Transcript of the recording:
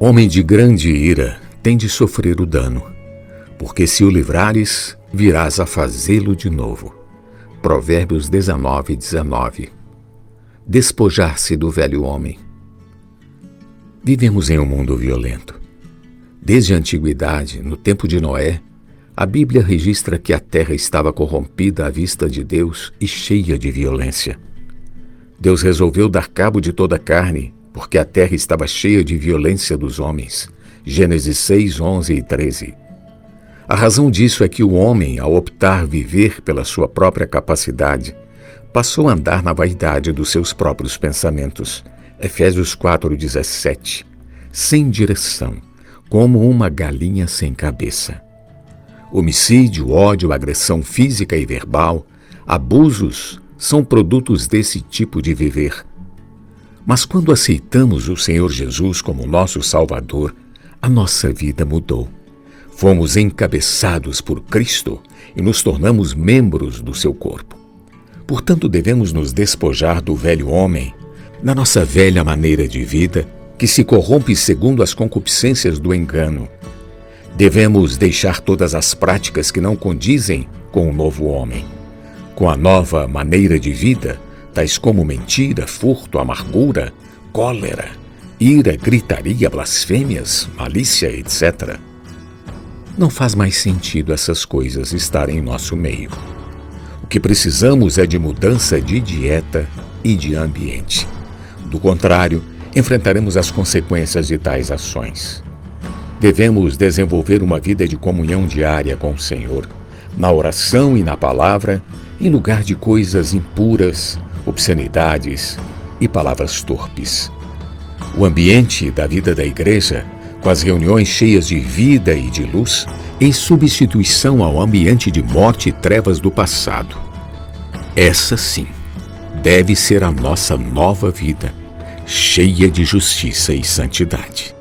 Homem de grande ira tem de sofrer o dano, porque se o livrares, virás a fazê-lo de novo. Provérbios 19, 19. Despojar-se do velho homem. Vivemos em um mundo violento. Desde a antiguidade, no tempo de Noé, a Bíblia registra que a terra estava corrompida à vista de Deus e cheia de violência. Deus resolveu dar cabo de toda a carne porque a terra estava cheia de violência dos homens. Gênesis 6, 11 e 13. A razão disso é que o homem, ao optar viver pela sua própria capacidade, passou a andar na vaidade dos seus próprios pensamentos. Efésios 4:17. Sem direção, como uma galinha sem cabeça. Homicídio, ódio, agressão física e verbal, abusos são produtos desse tipo de viver. Mas quando aceitamos o Senhor Jesus como nosso Salvador, a nossa vida mudou. Fomos encabeçados por Cristo e nos tornamos membros do seu corpo. Portanto, devemos nos despojar do velho homem, da nossa velha maneira de vida, que se corrompe segundo as concupiscências do engano. Devemos deixar todas as práticas que não condizem com o novo homem. Com a nova maneira de vida, tais como mentira, furto, amargura, cólera, ira, gritaria, blasfêmias, malícia, etc. Não faz mais sentido essas coisas estarem em nosso meio. O que precisamos é de mudança de dieta e de ambiente. Do contrário, enfrentaremos as consequências de tais ações. Devemos desenvolver uma vida de comunhão diária com o Senhor, na oração e na palavra, em lugar de coisas impuras, obscenidades e palavras torpes. O ambiente da vida da igreja, com as reuniões cheias de vida e de luz, em substituição ao ambiente de morte e trevas do passado. Essa sim deve ser a nossa nova vida, cheia de justiça e santidade.